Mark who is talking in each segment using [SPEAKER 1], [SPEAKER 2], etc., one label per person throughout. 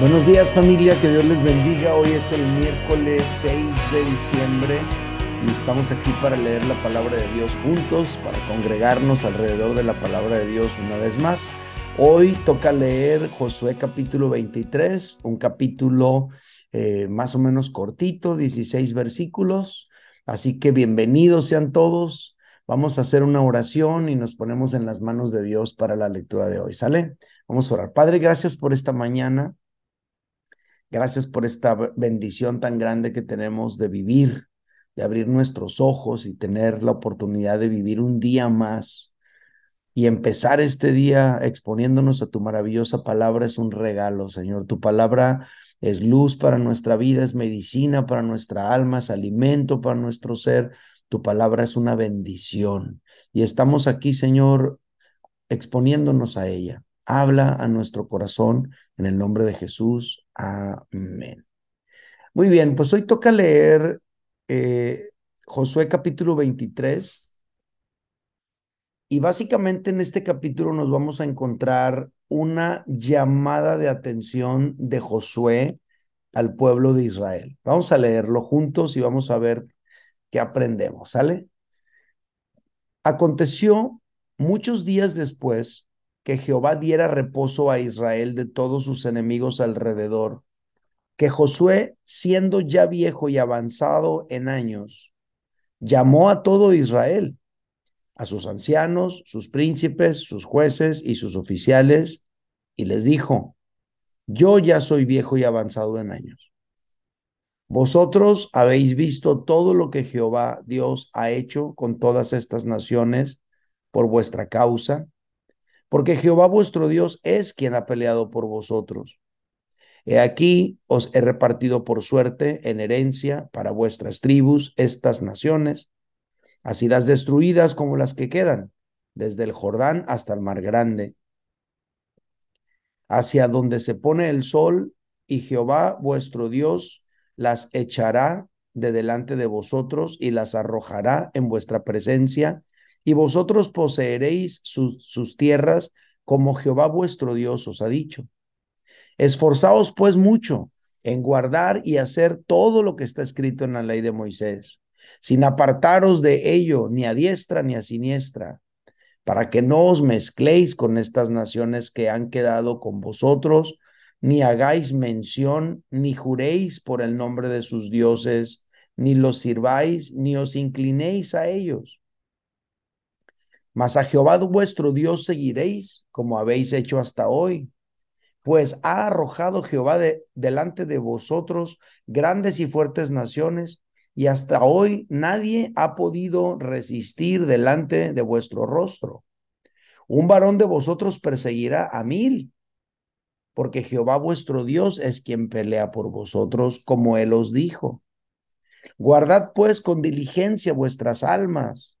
[SPEAKER 1] Buenos días familia, que Dios les bendiga. Hoy es el miércoles 6 de diciembre y estamos aquí para leer la palabra de Dios juntos, para congregarnos alrededor de la palabra de Dios una vez más. Hoy toca leer Josué capítulo 23, un capítulo eh, más o menos cortito, 16 versículos. Así que bienvenidos sean todos. Vamos a hacer una oración y nos ponemos en las manos de Dios para la lectura de hoy. ¿Sale? Vamos a orar. Padre, gracias por esta mañana. Gracias por esta bendición tan grande que tenemos de vivir, de abrir nuestros ojos y tener la oportunidad de vivir un día más. Y empezar este día exponiéndonos a tu maravillosa palabra es un regalo, Señor. Tu palabra es luz para nuestra vida, es medicina para nuestra alma, es alimento para nuestro ser. Tu palabra es una bendición. Y estamos aquí, Señor, exponiéndonos a ella. Habla a nuestro corazón en el nombre de Jesús. Amén. Muy bien, pues hoy toca leer eh, Josué capítulo 23. Y básicamente en este capítulo nos vamos a encontrar una llamada de atención de Josué al pueblo de Israel. Vamos a leerlo juntos y vamos a ver qué aprendemos, ¿sale? Aconteció muchos días después que Jehová diera reposo a Israel de todos sus enemigos alrededor, que Josué, siendo ya viejo y avanzado en años, llamó a todo Israel, a sus ancianos, sus príncipes, sus jueces y sus oficiales, y les dijo, yo ya soy viejo y avanzado en años. Vosotros habéis visto todo lo que Jehová Dios ha hecho con todas estas naciones por vuestra causa, porque Jehová vuestro Dios es quien ha peleado por vosotros. He aquí os he repartido por suerte en herencia para vuestras tribus estas naciones, así las destruidas como las que quedan, desde el Jordán hasta el mar grande, hacia donde se pone el sol, y Jehová vuestro Dios las echará de delante de vosotros y las arrojará en vuestra presencia y vosotros poseeréis sus, tierras como Jehová vuestro Dios os ha dicho. Esforzaos pues mucho en guardar y hacer todo lo que está escrito en la ley de Moisés, sin apartaros de ello ni a diestra ni a siniestra, para que no os mezcléis con estas naciones que han quedado con vosotros, ni hagáis mención, ni juréis por el nombre de sus dioses, ni los sirváis, ni os inclinéis a ellos mas a Jehová vuestro Dios seguiréis, como habéis hecho hasta hoy. Pues ha arrojado Jehová de, delante de vosotros grandes y fuertes naciones, y hasta hoy nadie ha podido resistir delante de vuestro rostro. Un varón de vosotros perseguirá a mil, porque Jehová vuestro Dios es quien pelea por vosotros, como él os dijo. Guardad pues con diligencia vuestras almas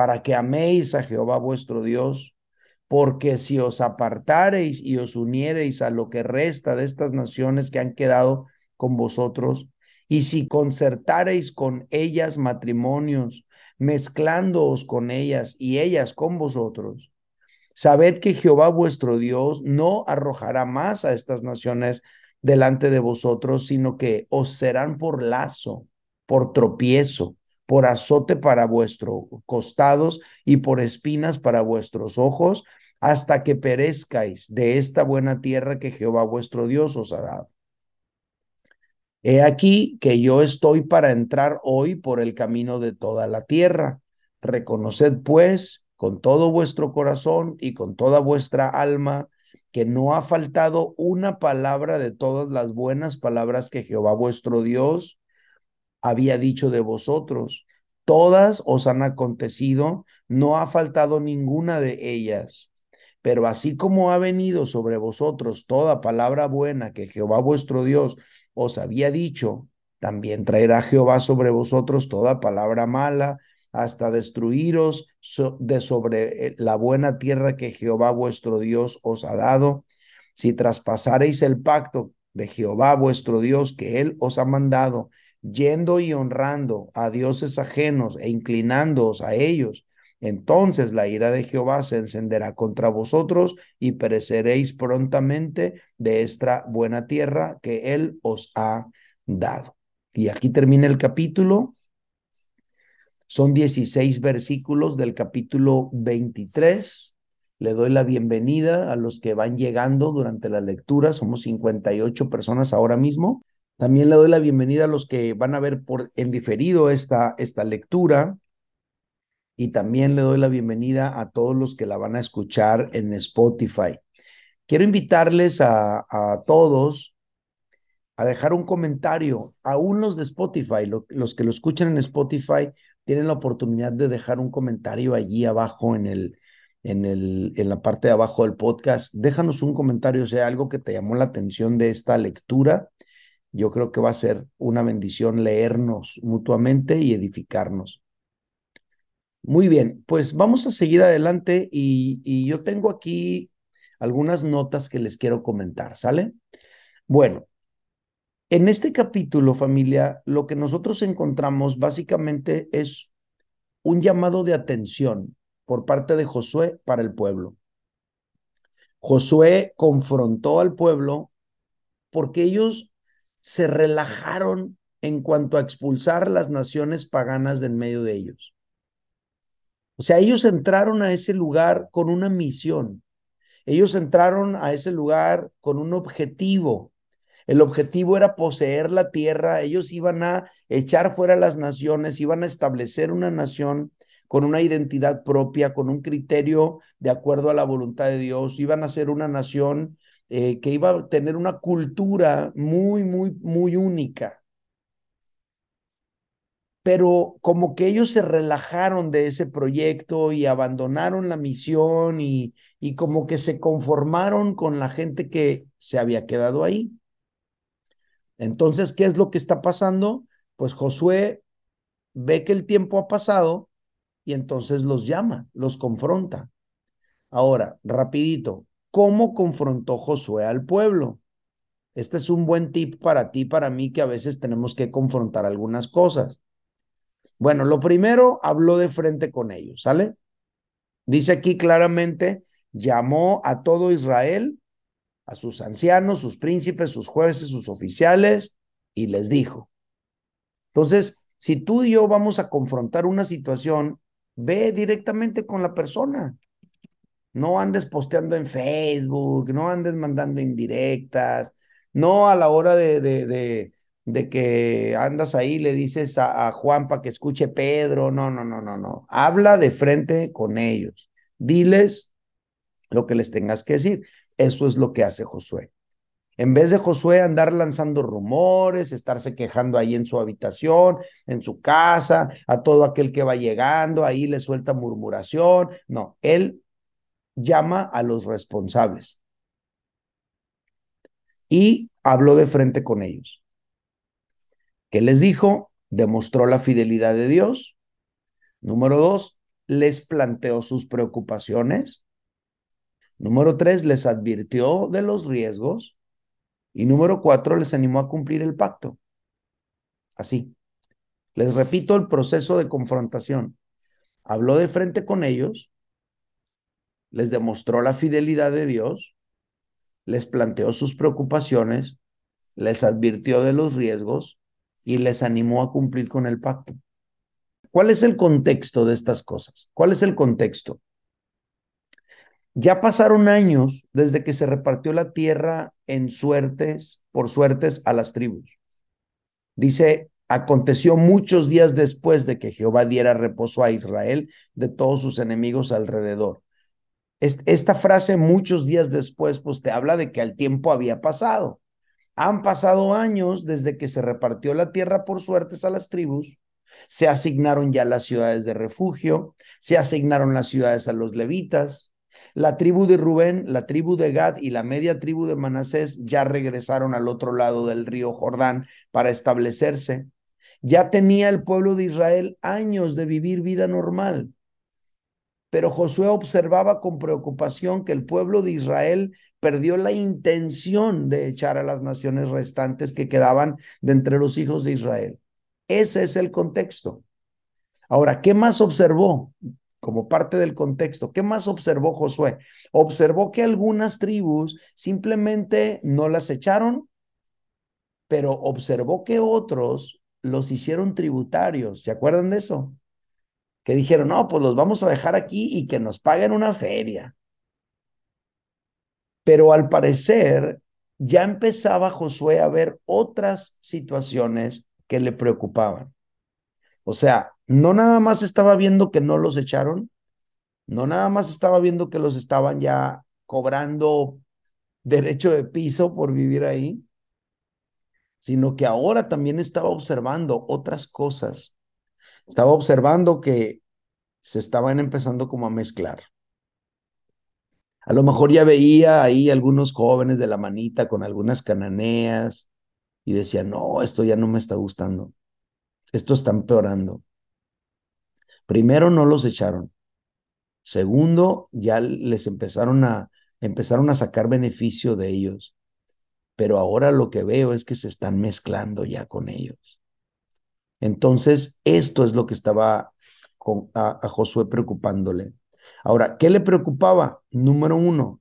[SPEAKER 1] para que améis a Jehová vuestro Dios, porque si os apartareis y os uniereis a lo que resta de estas naciones que han quedado con vosotros, y si concertareis con ellas matrimonios, mezclándoos con ellas y ellas con vosotros, sabed que Jehová vuestro Dios no arrojará más a estas naciones delante de vosotros, sino que os serán por lazo, por tropiezo, por azote para vuestros costados y por espinas para vuestros ojos, hasta que perezcáis de esta buena tierra que Jehová vuestro Dios os ha dado. He aquí que yo estoy para entrar hoy por el camino de toda la tierra. Reconoced pues con todo vuestro corazón y con toda vuestra alma que no ha faltado una palabra de todas las buenas palabras que Jehová vuestro Dios había dicho de vosotros. Todas os han acontecido, no ha faltado ninguna de ellas. Pero así como ha venido sobre vosotros toda palabra buena que Jehová vuestro Dios os había dicho, también traerá Jehová sobre vosotros toda palabra mala, hasta destruiros de sobre eh, la buena tierra que Jehová vuestro Dios os ha dado. Si traspasareis el pacto de Jehová vuestro Dios que él os ha mandado, yendo y honrando a dioses ajenos e inclinándoos a ellos, Entonces la ira de Jehová se encenderá contra vosotros y pereceréis prontamente de esta buena tierra que él os ha dado. Y aquí termina el capítulo. Son 16 versículos del capítulo 23. Le doy la bienvenida a los que van llegando durante la lectura. Somos 58 personas ahora mismo. También le doy la bienvenida a los que van a ver por en diferido esta, esta lectura. Y también le doy la bienvenida a todos los que la van a escuchar en Spotify. Quiero invitarles a, a todos a dejar un comentario. Aún los de Spotify, los que lo escuchan en Spotify, tienen la oportunidad de dejar un comentario allí abajo en el, en el, en la parte de abajo del podcast. Déjanos un comentario, sea, algo que te llamó la atención de esta lectura. Yo creo que va a ser una bendición leernos mutuamente y edificarnos. Muy bien, pues vamos a seguir adelante y, y yo tengo aquí algunas notas que les quiero comentar, ¿sale? Bueno, en este capítulo, familia, lo que nosotros encontramos básicamente es un llamado de atención por parte de Josué para el pueblo. Josué confrontó al pueblo porque ellos se relajaron en cuanto a expulsar las naciones paganas del medio de ellos. O sea, ellos entraron a ese lugar con una misión. Ellos entraron a ese lugar con un objetivo. El objetivo era poseer la tierra, ellos iban a echar fuera las naciones, iban a establecer una nación con una identidad propia, con un criterio de acuerdo a la voluntad de Dios, iban a ser una nación eh, que iba a tener una cultura muy, muy, muy única. Pero como que ellos se relajaron de ese proyecto y abandonaron la misión y, y como que se conformaron con la gente que se había quedado ahí. Entonces, ¿qué es lo que está pasando? Pues Josué ve que el tiempo ha pasado y entonces los llama, los confronta. Ahora, rapidito, ¿cómo confrontó Josué al pueblo? Este es un buen tip para ti, para mí, que a veces tenemos que confrontar algunas cosas. Bueno, lo primero, habló de frente con ellos, ¿sale? Dice aquí claramente, llamó a todo Israel a sus ancianos, sus príncipes, sus jueces, sus oficiales, y les dijo. Entonces, si tú y yo vamos a confrontar una situación, ve directamente con la persona. No andes posteando en Facebook, no andes mandando indirectas, no a la hora de, de, de, que andas ahí le dices a, a Juan para que escuche Pedro, no, no, no, no, no. Habla de frente con ellos. Diles lo que les tengas que decir. Eso es lo que hace Josué. En vez de Josué andar lanzando rumores, estarse quejando ahí en su habitación, en su casa, a todo aquel que va llegando, ahí le suelta murmuración. No, él llama a los responsables y habló de frente con ellos. ¿Qué les dijo? Demostró la fidelidad de Dios. Número dos, les planteó sus preocupaciones. Número tres, les advirtió de los riesgos. Y número cuatro, les animó a cumplir el pacto. Así. Les repito el proceso de confrontación. Habló de frente con ellos, les demostró la fidelidad de Dios, les planteó sus preocupaciones, les advirtió de los riesgos y les animó a cumplir con el pacto. ¿Cuál es el contexto de estas cosas? ¿Cuál es el contexto? Ya pasaron años desde que se repartió la tierra en suertes, por suertes a las tribus. Dice, aconteció muchos días después de que Jehová diera reposo a Israel de todos sus enemigos alrededor. Esta frase, muchos días después, pues te habla de que el tiempo había pasado. Han pasado años desde que se repartió la tierra por suertes a las tribus, se asignaron ya las ciudades de refugio, se asignaron las ciudades a los levitas, la tribu de Rubén, la tribu de Gad y la media tribu de Manasés ya regresaron al otro lado del río Jordán para establecerse. Ya tenía el pueblo de Israel años de vivir vida normal. Pero Josué observaba con preocupación que el pueblo de Israel perdió la intención de echar a las naciones restantes que quedaban de entre los hijos de Israel. Ese es el contexto. Ahora, ¿qué más observó? como parte del contexto. ¿Qué más observó Josué? Observó que algunas tribus simplemente no las echaron, pero observó que otros los hicieron tributarios. ¿Se acuerdan de eso? Que dijeron, no, pues los vamos a dejar aquí y que nos paguen una feria. Pero al parecer ya empezaba Josué a ver otras situaciones que le preocupaban. O sea, no nada más estaba viendo que no los echaron, no nada más estaba viendo que los estaban ya cobrando derecho de piso por vivir ahí, sino que ahora también estaba observando otras cosas. Estaba observando que se estaban empezando como a mezclar. A lo mejor ya veía ahí algunos jóvenes de la manita con algunas cananeas y decía, no, esto ya no me está gustando. Esto está empeorando. Primero, no los echaron. Segundo, ya les empezaron a, empezaron a sacar beneficio de ellos. Pero ahora lo que veo es que se están mezclando ya con ellos. Entonces, esto es lo que estaba a Josué preocupándole. Ahora, ¿qué le preocupaba? Número uno,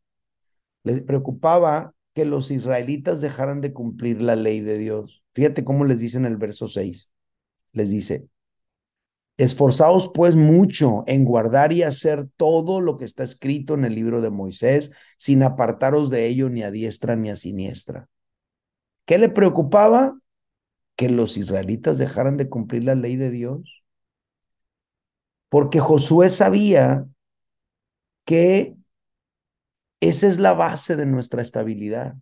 [SPEAKER 1] le preocupaba que los israelitas dejaran de cumplir la ley de Dios. Fíjate cómo les dice en el verso 6. Les dice, esforzaos pues mucho en guardar y hacer todo lo que está escrito en el libro de Moisés, sin apartaros de ello ni a diestra ni a siniestra. ¿Qué le preocupaba? Que los israelitas dejaran de cumplir la ley de Dios. Porque Josué sabía que esa es la base de nuestra estabilidad.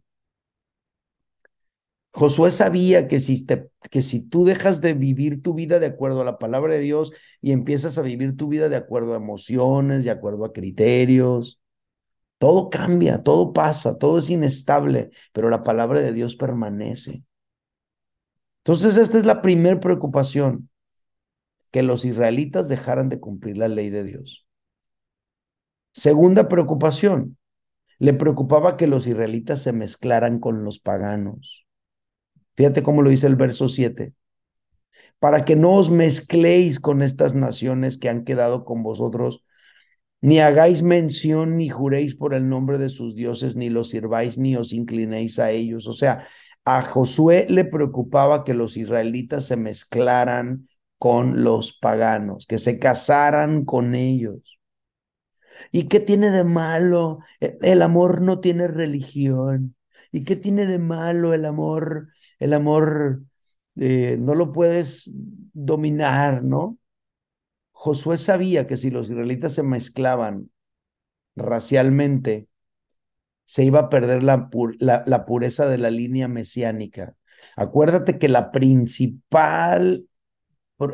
[SPEAKER 1] Josué sabía que si, que si tú dejas de vivir tu vida de acuerdo a la palabra de Dios y empiezas a vivir tu vida de acuerdo a emociones, de acuerdo a criterios, todo cambia, todo pasa, todo es inestable, pero la palabra de Dios permanece. Entonces, esta es la primera preocupación, que los israelitas dejaran de cumplir la ley de Dios. Segunda preocupación, le preocupaba que los israelitas se mezclaran con los paganos. Fíjate cómo lo dice el verso 7. Para que no os mezcléis con estas naciones que han quedado con vosotros, ni hagáis mención ni juréis por el nombre de sus dioses, ni los sirváis, ni os inclinéis a ellos. O sea, a Josué le preocupaba que los israelitas se mezclaran con los paganos, que se casaran con ellos. ¿Y qué tiene de malo? E, el amor no tiene religión. ¿Y qué tiene de malo el amor? El amor eh, no lo puedes dominar, ¿no? Josué sabía que si los israelitas se mezclaban racialmente, se iba a perder la, la pureza de la línea mesiánica. Acuérdate que la principal,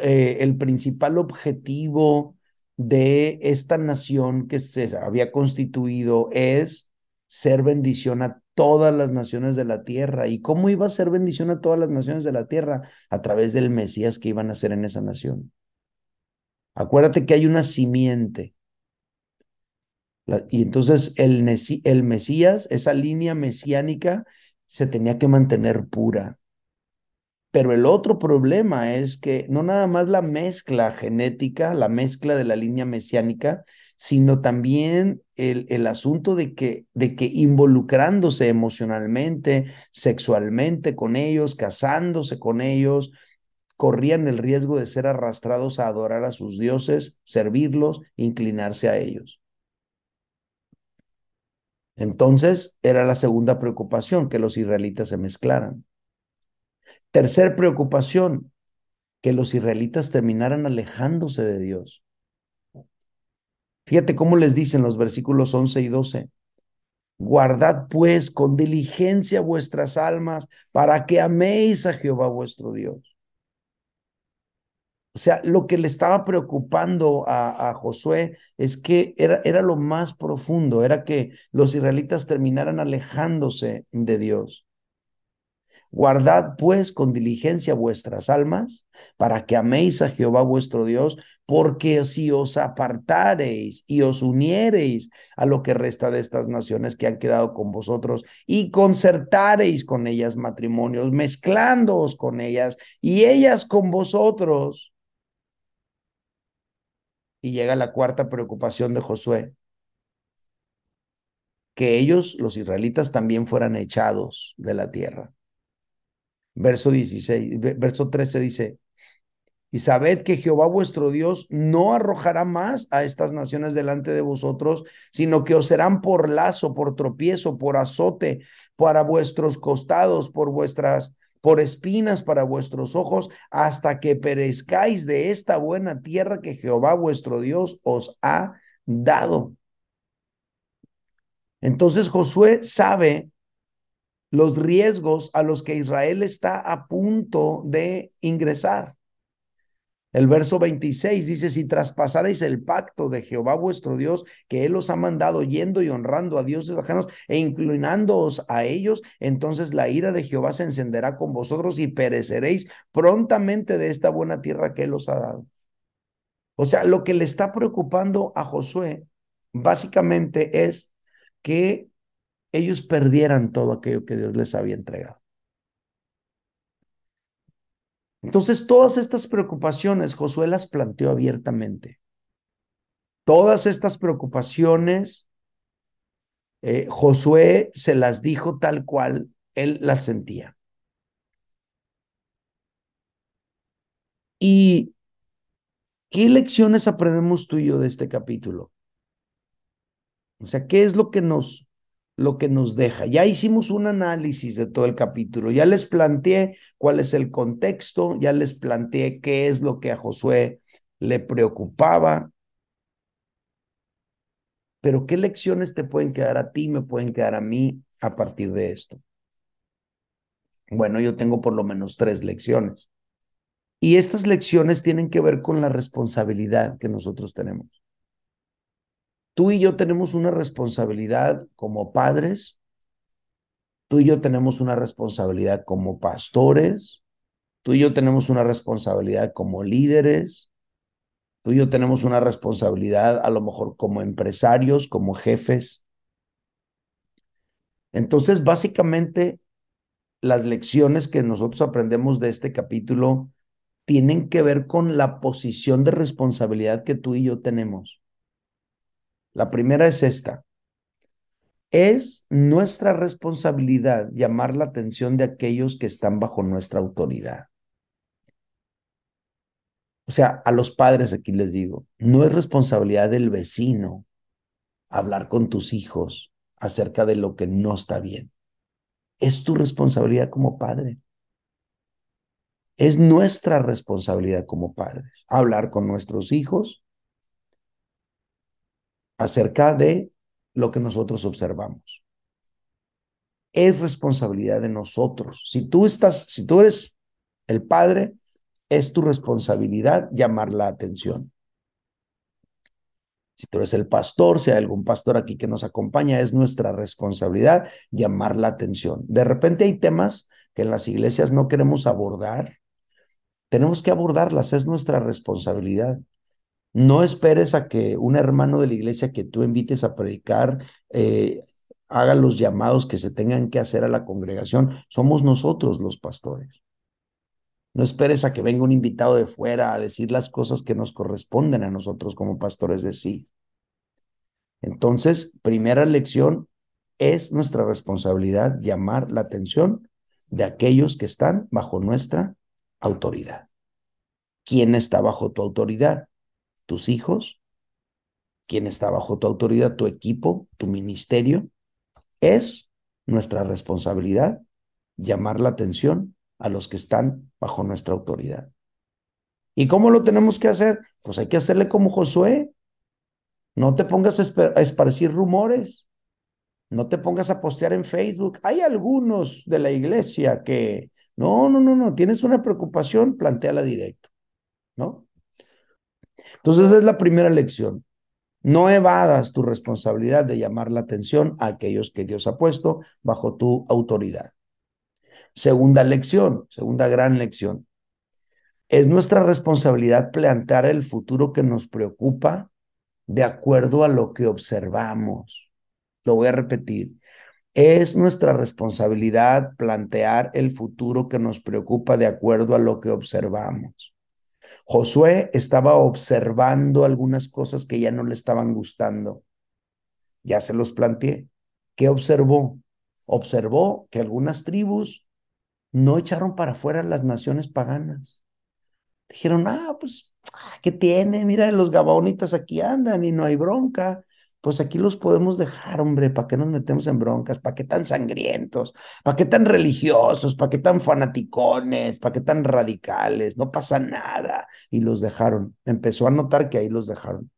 [SPEAKER 1] eh, el principal objetivo de esta nación que se había constituido es ser bendición a todas las naciones de la tierra. ¿Y cómo iba a ser bendición a todas las naciones de la tierra? A través del Mesías que iban a ser en esa nación. Acuérdate que hay una simiente. Y entonces el, el Mesías, esa línea mesiánica, se tenía que mantener pura. Pero el otro problema es que no nada más la mezcla genética, la mezcla de la línea mesiánica, sino también el, el asunto de que, de que involucrándose emocionalmente, sexualmente con ellos, casándose con ellos, corrían el riesgo de ser arrastrados a adorar a sus dioses, servirlos, inclinarse a ellos. Entonces era la segunda preocupación, que los israelitas se mezclaran. Tercer preocupación, que los israelitas terminaran alejándose de Dios. Fíjate cómo les dicen los versículos 11 y 12. Guardad pues con diligencia vuestras almas para que améis a Jehová vuestro Dios. O sea, lo que le estaba preocupando a, a Josué es que era, era lo más profundo, era que los israelitas terminaran alejándose de Dios. Guardad pues con diligencia vuestras almas para que améis a Jehová vuestro Dios, porque si os apartareis y os uniereis a lo que resta de estas naciones que han quedado con vosotros y concertareis con ellas matrimonios, mezclándoos con ellas y ellas con vosotros, Y llega la cuarta preocupación de Josué, que ellos, los israelitas, también fueran echados de la tierra. Verso 16, verso 13 dice, y sabed que Jehová vuestro Dios no arrojará más a estas naciones delante de vosotros, sino que os serán por lazo, por tropiezo, por azote, para vuestros costados, por vuestras, por espinas para vuestros ojos, hasta que perezcáis de esta buena tierra que Jehová vuestro Dios os ha dado. Entonces Josué sabe los riesgos a los que Israel está a punto de ingresar. El verso 26 dice, si traspasarais el pacto de Jehová vuestro Dios, que Él os ha mandado yendo y honrando a dioses ajenos e inclinándoos a ellos, entonces la ira de Jehová se encenderá con vosotros y pereceréis prontamente de esta buena tierra que Él os ha dado. O sea, lo que le está preocupando a Josué básicamente es que ellos perdieran todo aquello que Dios les había entregado. Entonces, todas estas preocupaciones Josué las planteó abiertamente. Todas estas preocupaciones, eh, Josué se las dijo tal cual él las sentía. ¿Y qué lecciones aprendemos tú y yo de este capítulo? O sea, ¿qué es lo que nos lo que nos deja. Ya hicimos un análisis de todo el capítulo, ya les planteé cuál es el contexto, ya les planteé qué es lo que a Josué le preocupaba. Pero ¿qué lecciones te pueden quedar a ti, me pueden quedar a mí a partir de esto? Bueno, yo tengo por lo menos tres lecciones. Y estas lecciones tienen que ver con la responsabilidad que nosotros tenemos. Tú y yo tenemos una responsabilidad como padres, tú y yo tenemos una responsabilidad como pastores, tú y yo tenemos una responsabilidad como líderes, tú y yo tenemos una responsabilidad a lo mejor como empresarios, como jefes. Entonces, básicamente, las lecciones que nosotros aprendemos de este capítulo tienen que ver con la posición de responsabilidad que tú y yo tenemos. La primera es esta. Es nuestra responsabilidad llamar la atención de aquellos que están bajo nuestra autoridad. O sea, a los padres aquí les digo, no es responsabilidad del vecino hablar con tus hijos acerca de lo que no está bien. Es tu responsabilidad como padre. Es nuestra responsabilidad como padres hablar con nuestros hijos acerca de lo que nosotros observamos. Es responsabilidad de nosotros. Si tú estás, si tú eres el padre, es tu responsabilidad llamar la atención. Si tú eres el pastor, si hay algún pastor aquí que nos acompaña, es nuestra responsabilidad llamar la atención. De repente hay temas que en las iglesias no queremos abordar. Tenemos que abordarlas, es nuestra responsabilidad. No esperes a que un hermano de la iglesia que tú invites a predicar eh, haga los llamados que se tengan que hacer a la congregación. Somos nosotros los pastores. No esperes a que venga un invitado de fuera a decir las cosas que nos corresponden a nosotros como pastores de sí. Entonces, primera lección, es nuestra responsabilidad llamar la atención de aquellos que están bajo nuestra autoridad. ¿Quién está bajo tu autoridad? Tus hijos, quien está bajo tu autoridad, tu equipo, tu ministerio, es nuestra responsabilidad llamar la atención a los que están bajo nuestra autoridad. ¿Y cómo lo tenemos que hacer? Pues hay que hacerle como Josué. No te pongas a esparcir rumores. No te pongas a postear en Facebook. Hay algunos de la iglesia que, no, no, no, no, tienes una preocupación, planteala directo, ¿no? Entonces, esa es la primera lección. No evadas tu responsabilidad de llamar la atención a aquellos que Dios ha puesto bajo tu autoridad. Segunda lección, segunda gran lección. Es nuestra responsabilidad plantear el futuro que nos preocupa de acuerdo a lo que observamos. Lo voy a repetir. Es nuestra responsabilidad plantear el futuro que nos preocupa de acuerdo a lo que observamos. Josué estaba observando algunas cosas que ya no le estaban gustando. Ya se los planteé. ¿Qué observó? Observó que algunas tribus no echaron para afuera las naciones paganas. Dijeron, ah, pues, ¿qué tiene? Mira, los gabaonitas aquí andan y no hay bronca pues aquí los podemos dejar, hombre, ¿para qué nos metemos en broncas? ¿Para qué tan sangrientos? ¿Para qué tan religiosos? ¿Para qué tan fanaticones? ¿Para qué tan radicales? No pasa nada. Y los dejaron. Empezó a notar que ahí los dejaron.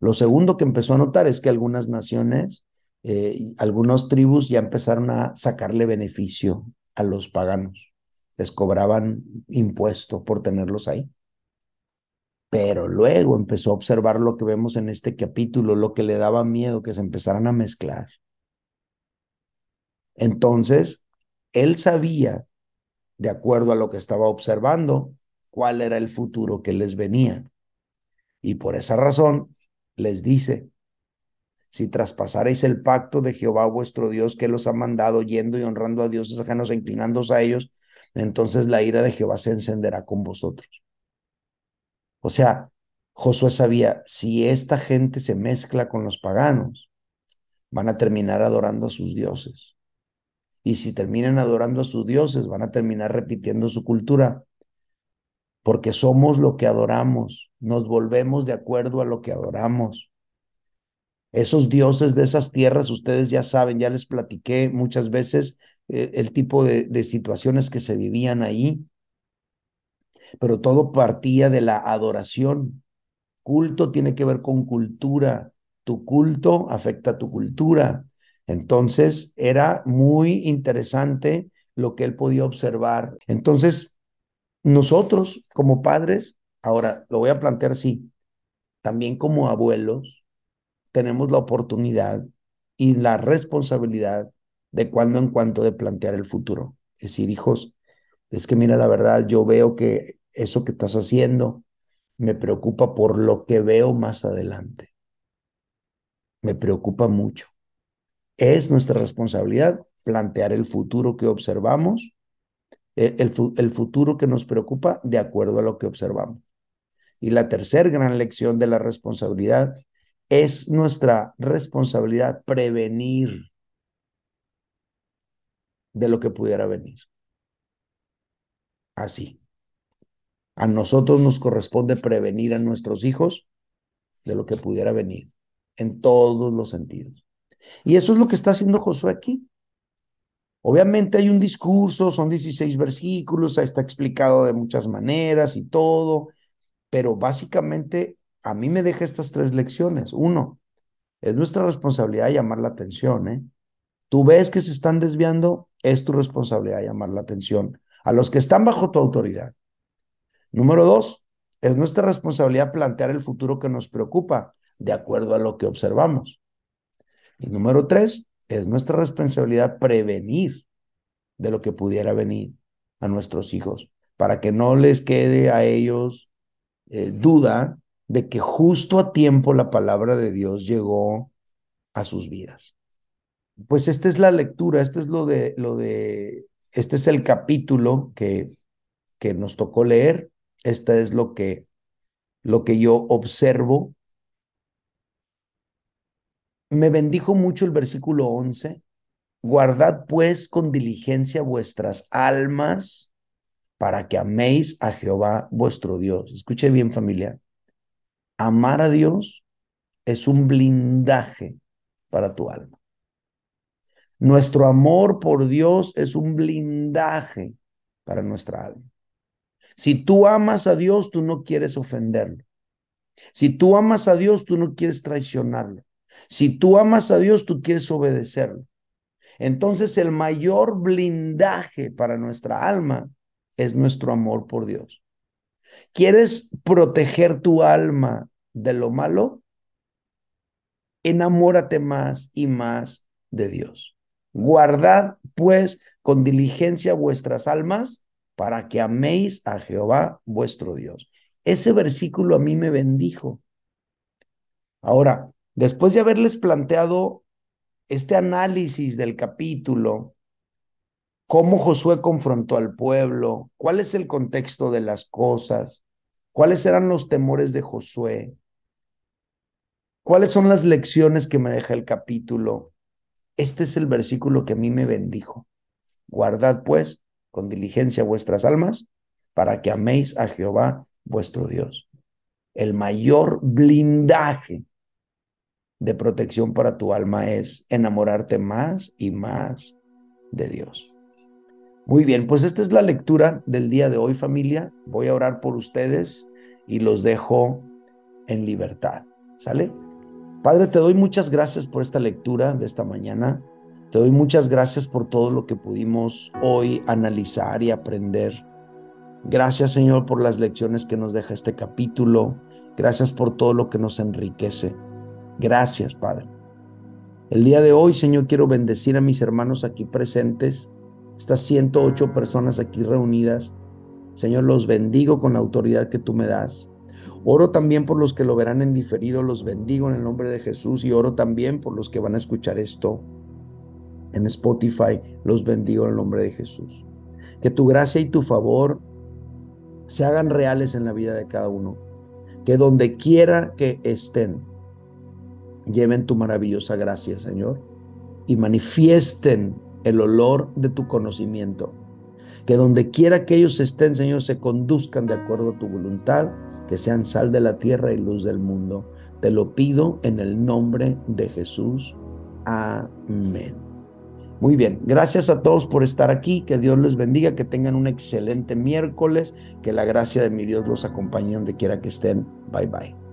[SPEAKER 1] Lo segundo que empezó a notar es que algunas naciones, eh, algunas tribus ya empezaron a sacarle beneficio a los paganos. Les cobraban impuesto por tenerlos ahí. Pero luego empezó a observar lo que vemos en este capítulo, lo que le daba miedo, que se empezaran a mezclar. Entonces, él sabía, de acuerdo a lo que estaba observando, cuál era el futuro que les venía. Y por esa razón les dice, si traspasaréis el pacto de Jehová vuestro Dios que los ha mandado yendo y honrando a dioses ajenos e inclinándose a ellos, entonces la ira de Jehová se encenderá con vosotros. O sea, Josué sabía, si esta gente se mezcla con los paganos, van a terminar adorando a sus dioses. Y si terminan adorando a sus dioses, van a terminar repitiendo su cultura. Porque somos lo que adoramos, nos volvemos de acuerdo a lo que adoramos. Esos dioses de esas tierras, ustedes ya saben, ya les platiqué muchas veces eh, el tipo de, de situaciones que se vivían ahí pero todo partía de la adoración. Culto tiene que ver con cultura. Tu culto afecta a tu cultura. Entonces era muy interesante lo que él podía observar. Entonces, nosotros como padres, ahora lo voy a plantear así, también como abuelos, tenemos la oportunidad y la responsabilidad de cuando en cuando de plantear el futuro. Es decir, hijos, es que mira, la verdad, yo veo que eso que estás haciendo me preocupa por lo que veo más adelante. Me preocupa mucho. Es nuestra responsabilidad plantear el futuro que observamos, el, el, futuro que nos preocupa de acuerdo a lo que observamos. Y la tercera gran lección de la responsabilidad es nuestra responsabilidad prevenir de lo que pudiera venir. Así. A nosotros nos corresponde prevenir a nuestros hijos de lo que pudiera venir, en todos los sentidos. Y eso es lo que está haciendo Josué aquí. Obviamente hay un discurso, son 16 versículos, está explicado de muchas maneras y todo, pero básicamente a mí me deja estas tres lecciones. Uno, es nuestra responsabilidad llamar la atención. ¿eh? Tú ves que se están desviando, es tu responsabilidad llamar la atención a los que están bajo tu autoridad. Número dos, es nuestra responsabilidad plantear el futuro que nos preocupa de acuerdo a lo que observamos. Y número tres, es nuestra responsabilidad prevenir de lo que pudiera venir a nuestros hijos, para que no les quede a ellos eh, duda de que justo a tiempo la palabra de Dios llegó a sus vidas. Pues esta es la lectura, este es lo de, lo de, este es el capítulo que, que nos tocó leer esta es lo que, lo que yo observo. Me bendijo mucho el versículo 11. Guardad pues con diligencia vuestras almas para que améis a Jehová vuestro Dios. Escuche bien familia. Amar a Dios es un blindaje para tu alma. Nuestro amor por Dios es un blindaje para nuestra alma. Si tú amas a Dios, tú no quieres ofenderlo. Si tú amas a Dios, tú no quieres traicionarlo. Si tú amas a Dios, tú quieres obedecerlo. Entonces el mayor blindaje para nuestra alma es nuestro amor por Dios. ¿Quieres proteger tu alma de lo malo? Enamórate más y más de Dios. Guardad pues con diligencia vuestras almas para que améis a Jehová vuestro Dios. Ese versículo a mí me bendijo. Ahora, después de haberles planteado este análisis del capítulo, cómo Josué confrontó al pueblo, cuál es el contexto de las cosas, cuáles eran los temores de Josué, cuáles son las lecciones que me deja el capítulo. Este es el versículo que a mí me bendijo. Guardad pues con diligencia vuestras almas para que améis a Jehová vuestro Dios. El mayor blindaje de protección para tu alma es enamorarte más y más de Dios. Muy bien, pues esta es la lectura del día de hoy familia. Voy a orar por ustedes y los dejo en libertad. ¿Sale? Padre, te doy muchas gracias por esta lectura de esta mañana. Te doy muchas gracias por todo lo que pudimos hoy analizar y aprender. Gracias Señor por las lecciones que nos deja este capítulo. Gracias por todo lo que nos enriquece. Gracias Padre. El día de hoy, Señor, quiero bendecir a mis hermanos aquí presentes estas 108 personas aquí reunidas. Señor, los bendigo con la autoridad que tú me das. Oro también por los que lo verán en diferido, los bendigo en el nombre de Jesús y oro también por los que van a escuchar esto en Spotify, los bendigo en el nombre de Jesús. Que tu gracia y tu favor se hagan reales en la vida de cada uno. Que donde quiera que estén, lleven tu maravillosa gracia, Señor, y manifiesten el olor de tu conocimiento. Que donde quiera que ellos estén, Señor, se conduzcan de acuerdo a tu voluntad, que sean sal de la tierra y luz del mundo. Te lo pido en el nombre de Jesús. Amén. Muy bien, gracias a todos por estar aquí, que Dios les bendiga, que tengan un excelente miércoles, que la gracia de mi Dios los acompañe donde quiera que estén. Bye bye.